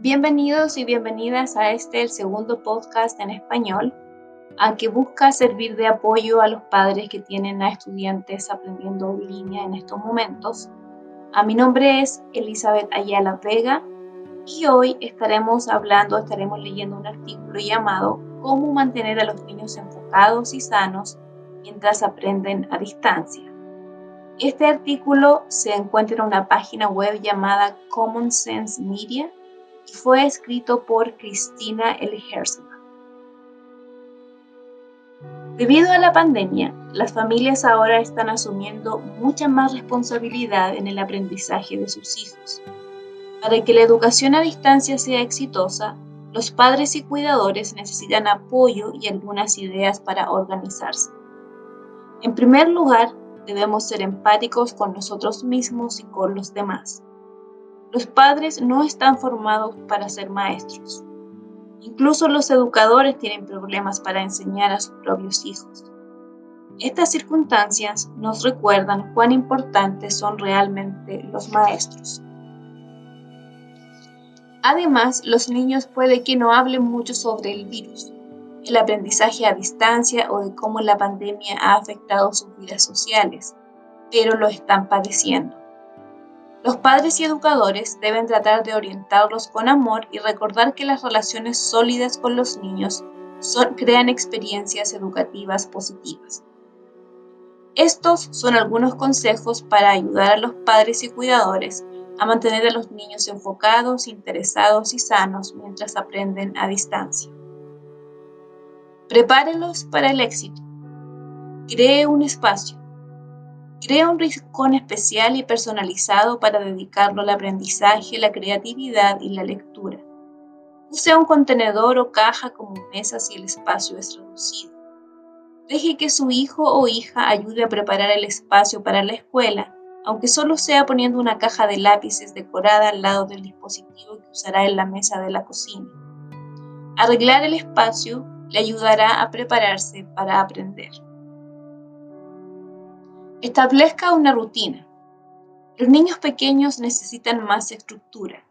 Bienvenidos y bienvenidas a este, el segundo podcast en español, a que busca servir de apoyo a los padres que tienen a estudiantes aprendiendo en línea en estos momentos. A mi nombre es Elizabeth Ayala Vega y hoy estaremos hablando, estaremos leyendo un artículo llamado Cómo mantener a los niños enfocados y sanos mientras aprenden a distancia. Este artículo se encuentra en una página web llamada Common Sense Media fue escrito por Cristina L. Debido a la pandemia, las familias ahora están asumiendo mucha más responsabilidad en el aprendizaje de sus hijos. Para que la educación a distancia sea exitosa, los padres y cuidadores necesitan apoyo y algunas ideas para organizarse. En primer lugar, debemos ser empáticos con nosotros mismos y con los demás. Los padres no están formados para ser maestros. Incluso los educadores tienen problemas para enseñar a sus propios hijos. Estas circunstancias nos recuerdan cuán importantes son realmente los maestros. Además, los niños puede que no hablen mucho sobre el virus, el aprendizaje a distancia o de cómo la pandemia ha afectado sus vidas sociales, pero lo están padeciendo. Los padres y educadores deben tratar de orientarlos con amor y recordar que las relaciones sólidas con los niños crean experiencias educativas positivas. Estos son algunos consejos para ayudar a los padres y cuidadores a mantener a los niños enfocados, interesados y sanos mientras aprenden a distancia. Prepárelos para el éxito. Cree un espacio. Crea un rincón especial y personalizado para dedicarlo al aprendizaje, la creatividad y la lectura. Use un contenedor o caja como mesa si el espacio es reducido. Deje que su hijo o hija ayude a preparar el espacio para la escuela aunque solo sea poniendo una caja de lápices decorada al lado del dispositivo que usará en la mesa de la cocina. Arreglar el espacio le ayudará a prepararse para aprender. Establezca una rutina. Los niños pequeños necesitan más estructura,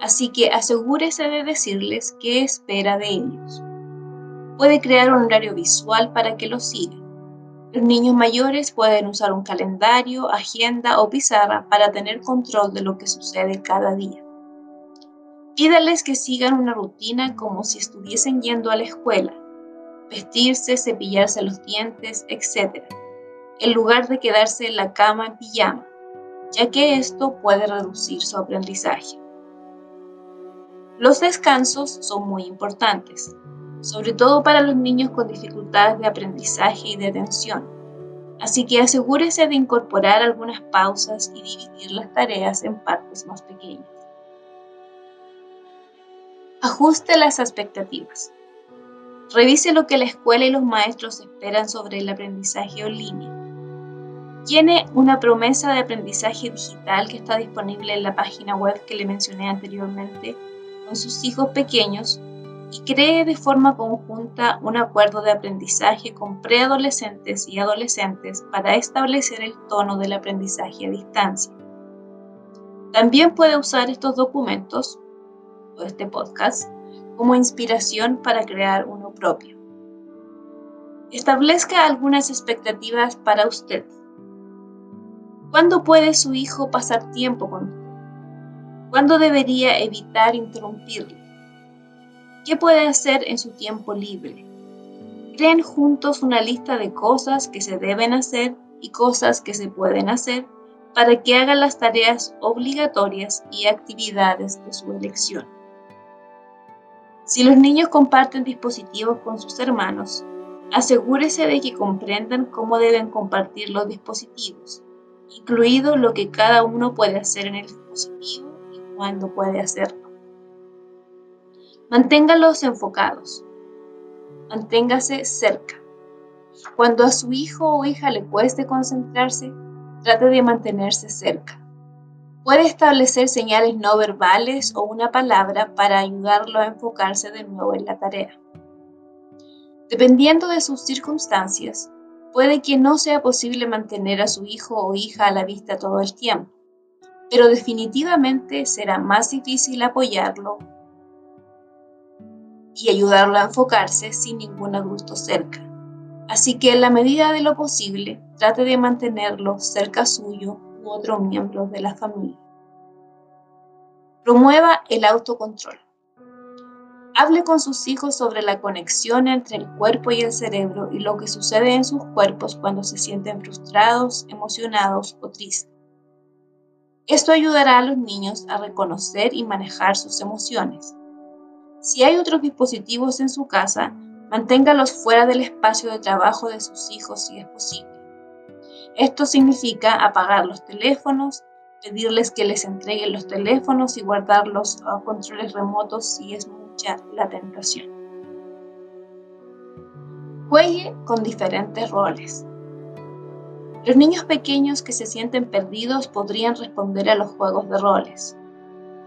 así que asegúrese de decirles qué espera de ellos. Puede crear un horario visual para que lo sigan los niños mayores pueden usar un calendario, agenda o pizarra para tener control de lo que sucede cada día. Pídales que sigan una rutina como si estuviesen yendo a la escuela, vestirse, cepillarse los dientes, etc., en lugar de quedarse en la cama en pijama, ya que esto puede reducir su aprendizaje. Los descansos son muy importantes sobre todo para los niños con dificultades de aprendizaje y de atención. Así que asegúrese de incorporar algunas pausas y dividir las tareas en partes más pequeñas. Ajuste las expectativas. Revise lo que la escuela y los maestros esperan sobre el aprendizaje en línea. Tiene una promesa de aprendizaje digital que está disponible en la página web que le mencioné anteriormente con sus hijos pequeños y cree de forma conjunta un acuerdo de aprendizaje con preadolescentes y adolescentes para establecer el tono del aprendizaje a distancia. También puede usar estos documentos o este podcast como inspiración para crear uno propio. Establezca algunas expectativas para usted. ¿Cuándo puede su hijo pasar tiempo con usted? ¿Cuándo debería evitar interrumpirlo? ¿Qué puede hacer en su tiempo libre? Creen juntos una lista de cosas que se deben hacer y cosas que se pueden hacer para que hagan las tareas obligatorias y actividades de su elección. Si los niños comparten dispositivos con sus hermanos, asegúrese de que comprendan cómo deben compartir los dispositivos, incluido lo que cada uno puede hacer en el dispositivo y cuándo puede hacerlo. Manténgalos enfocados. Manténgase cerca. Cuando a su hijo o hija le cueste concentrarse, trate de mantenerse cerca. Puede establecer señales no verbales o una palabra para ayudarlo a enfocarse de nuevo en la tarea. Dependiendo de sus circunstancias, puede que no sea posible mantener a su hijo o hija a la vista todo el tiempo, pero definitivamente será más difícil apoyarlo y ayudarlo a enfocarse sin ningún adulto cerca. Así que en la medida de lo posible, trate de mantenerlo cerca suyo u otro miembro de la familia. Promueva el autocontrol. Hable con sus hijos sobre la conexión entre el cuerpo y el cerebro y lo que sucede en sus cuerpos cuando se sienten frustrados, emocionados o tristes. Esto ayudará a los niños a reconocer y manejar sus emociones. Si hay otros dispositivos en su casa, manténgalos fuera del espacio de trabajo de sus hijos si es posible. Esto significa apagar los teléfonos, pedirles que les entreguen los teléfonos y guardar los ah, controles remotos si es la tentación. Juegue con diferentes roles. Los niños pequeños que se sienten perdidos podrían responder a los juegos de roles.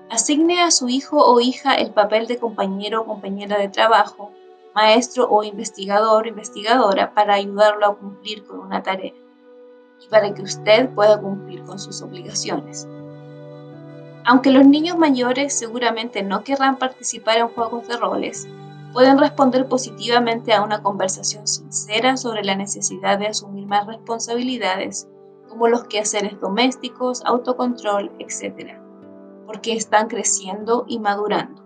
Asigne a su hijo o hija el papel de compañero o compañera de trabajo, maestro o investigador o investigadora para ayudarlo a cumplir con una tarea y para que usted pueda cumplir con sus obligaciones. Aunque los niños mayores seguramente no querrán participar en juegos de roles, pueden responder positivamente a una conversación sincera sobre la necesidad de asumir más responsabilidades, como los quehaceres domésticos, autocontrol, etc., porque están creciendo y madurando.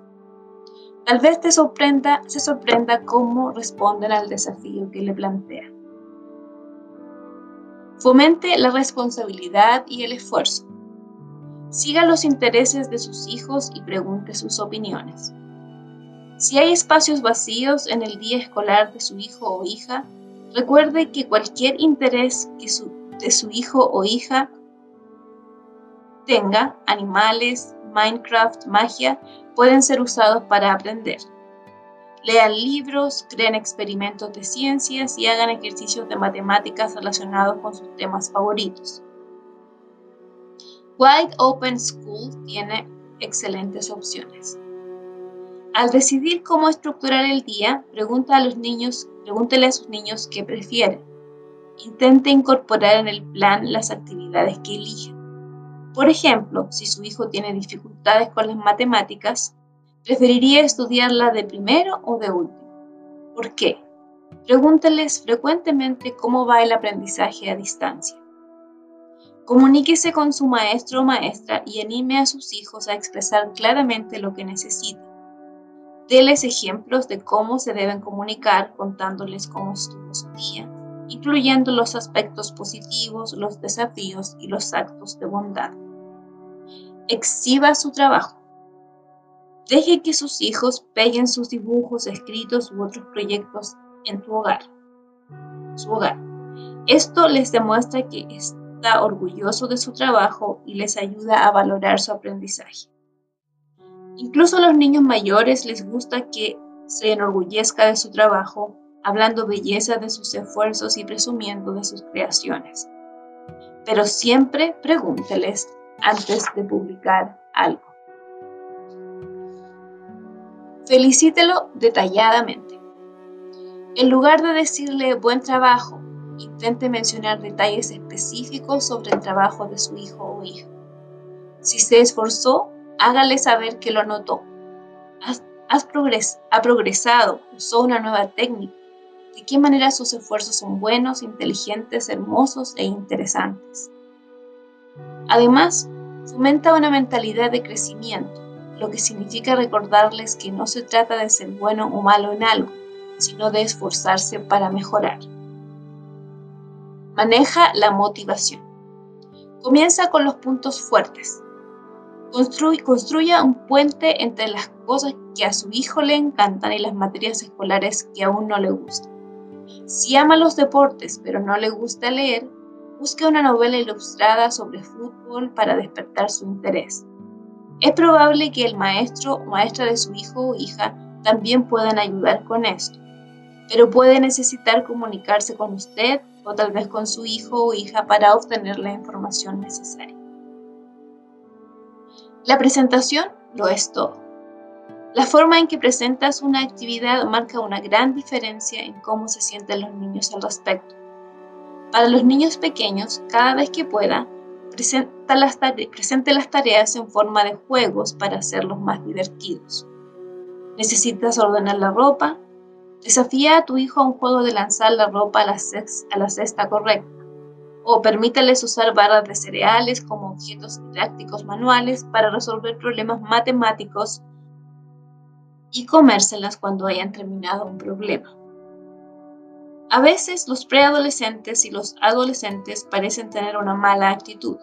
Tal vez te sorprenda, se sorprenda cómo responden al desafío que le plantea. Fomente la responsabilidad y el esfuerzo. Siga los intereses de sus hijos y pregunte sus opiniones. Si hay espacios vacíos en el día escolar de su hijo o hija, recuerde que cualquier interés que de su hijo o hija tenga, animales, Minecraft, magia, pueden ser usados para aprender. Lean libros, creen experimentos de ciencias y hagan ejercicios de matemáticas relacionados con sus temas favoritos. Wide Open School tiene excelentes opciones. Al decidir cómo estructurar el día, pregunta a los niños, pregúntele a sus niños qué prefieren. Intente incorporar en el plan las actividades que eligen. Por ejemplo, si su hijo tiene dificultades con las matemáticas, ¿Preferiría estudiarla de primero o de último? ¿Por qué? Pregúnteles frecuentemente cómo va el aprendizaje a distancia. Comuníquese con su maestro o maestra y anime a sus hijos a expresar claramente lo que necesitan. Deles ejemplos de cómo se deben comunicar contándoles cómo estuvo su día, incluyendo los aspectos positivos, los desafíos y los actos de bondad. Exhiba su trabajo. Deje que sus hijos peguen sus dibujos, escritos u otros proyectos en hogar, su hogar. Esto les demuestra que orgulloso de su trabajo y les ayuda a valorar su aprendizaje. Incluso a los niños mayores les gusta que se enorgullezca de su trabajo, hablando belleza de sus esfuerzos y presumiendo de sus creaciones. Pero siempre pregúnteles antes de publicar algo. Felicítelo detalladamente. En lugar de decirle buen trabajo, intente mencionar detalles específicos sobre el trabajo de su hijo o hija. Si se esforzó, hágale saber que lo notó. ha progresado, usó una nueva técnica. De qué manera sus esfuerzos son buenos, inteligentes, hermosos e interesantes. Además, fomenta una mentalidad de crecimiento lo que significa recordarles que no se trata de ser bueno o malo en algo, sino de esforzarse para mejorar. Maneja la motivación. Comienza con los puntos fuertes. construya un puente entre las cosas que a su hijo le encantan y las materias escolares que aún no le gustan. Si ama los deportes pero no le gusta leer, busque una novela ilustrada sobre fútbol para despertar su interés. Es probable que el maestro o maestra de su hijo o hija también puedan ayudar con esto, pero puede necesitar comunicarse con usted o tal vez con su hijo o hija para obtener la información necesaria. La presentación lo es todo. La forma en que presentas una actividad marca una gran diferencia en cómo se sienten los niños al respecto. Para los niños pequeños, cada vez que pueda, presenta las presente las tareas en forma de juegos para hacerlos más divertidos. ¿Necesitas ordenar la ropa? Desafía a tu hijo a un juego de lanzar la ropa a la, a la cesta correcta. O permíteles usar barras de cereales como objetos didácticos manuales para resolver problemas matemáticos y comérselas cuando hayan terminado un problema. A veces los preadolescentes y los adolescentes parecen tener una mala actitud,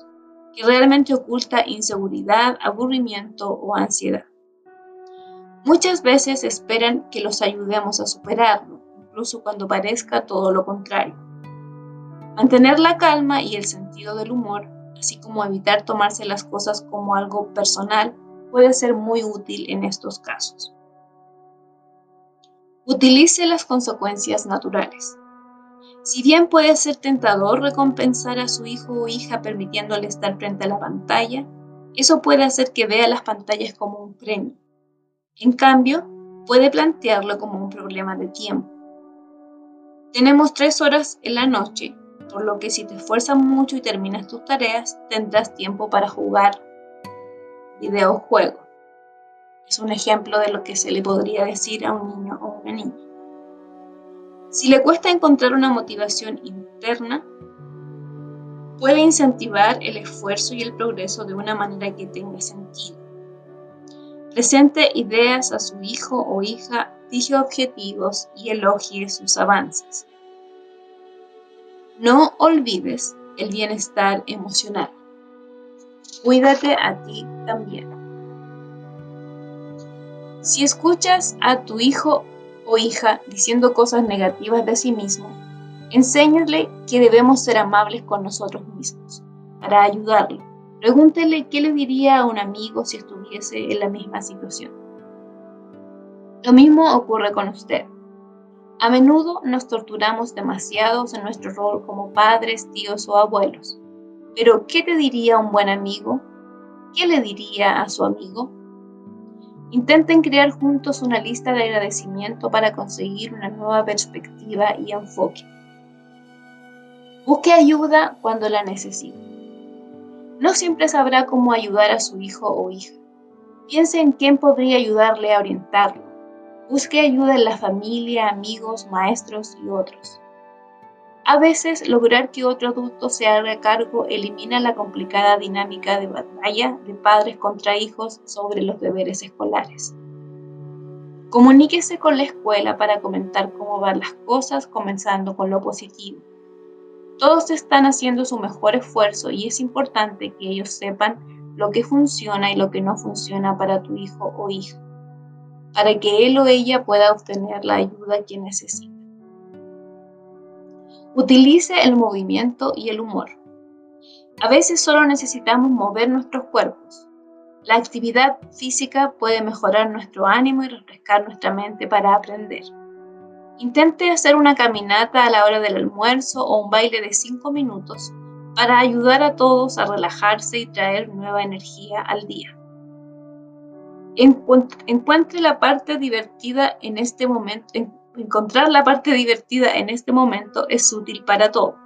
que realmente oculta inseguridad, aburrimiento o ansiedad. Muchas veces esperan que los ayudemos a superarlo, incluso cuando parezca todo lo contrario. Mantener la calma y el sentido del humor, así como evitar tomarse las cosas como algo personal, puede ser muy útil en estos casos. Utilice las consecuencias naturales. Si bien puede ser tentador recompensar a su hijo o hija permitiéndole estar frente a la pantalla, eso puede hacer que vea las pantallas como un premio. En cambio, puede plantearlo como un problema de tiempo. Tenemos tres horas en la noche, por lo que si te esfuerzas mucho y terminas tus tareas, tendrás tiempo para jugar videojuegos. Es un ejemplo de lo que se le podría decir a un niño o una niña. Si le cuesta encontrar una motivación interna, puede incentivar el esfuerzo y el progreso de una manera que tenga sentido. Presente ideas a su hijo o hija, fije objetivos y elogie sus avances. No olvides el bienestar emocional. Cuídate a ti también. Si escuchas a tu hijo o hija diciendo cosas negativas de sí mismo, enséñale que debemos ser amables con nosotros mismos para ayudarlo. Pregúntele qué le diría a un amigo si estuviese en la misma situación. Lo mismo ocurre con usted. A menudo nos torturamos demasiado en nuestro rol como padres, tíos o abuelos. Pero, ¿qué te diría un buen amigo? ¿Qué le diría a su amigo? Intenten crear juntos una lista de agradecimiento para conseguir una nueva perspectiva y enfoque. Busque ayuda cuando la necesite. No siempre sabrá cómo ayudar a su hijo o hija. Piense en quién podría ayudarle a orientarlo. Busque ayuda en la familia, amigos, maestros y otros. A veces, lograr que otro adulto se haga cargo elimina la complicada dinámica de batalla de padres contra hijos sobre los deberes escolares. Comuníquese con la escuela para comentar cómo van las cosas, comenzando con lo positivo. Todos están haciendo su mejor esfuerzo y es importante que ellos sepan lo que funciona y lo que no funciona para tu hijo o hija, para que él o ella pueda obtener la ayuda que necesita. Utilice el movimiento y el humor. A veces solo necesitamos mover nuestros cuerpos. La actividad física puede mejorar nuestro ánimo y refrescar nuestra mente para aprender. Intente hacer una caminata a la hora del almuerzo o un baile de 5 minutos para ayudar a todos a relajarse y traer nueva energía al día. Encuentre la parte divertida en este momento, Encontrar la parte divertida en este momento es útil para todo,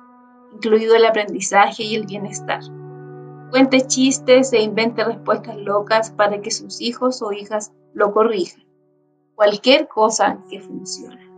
incluido el aprendizaje y el bienestar. Cuente chistes e invente respuestas locas para que sus hijos o hijas lo corrijan. Cualquier cosa que funcione.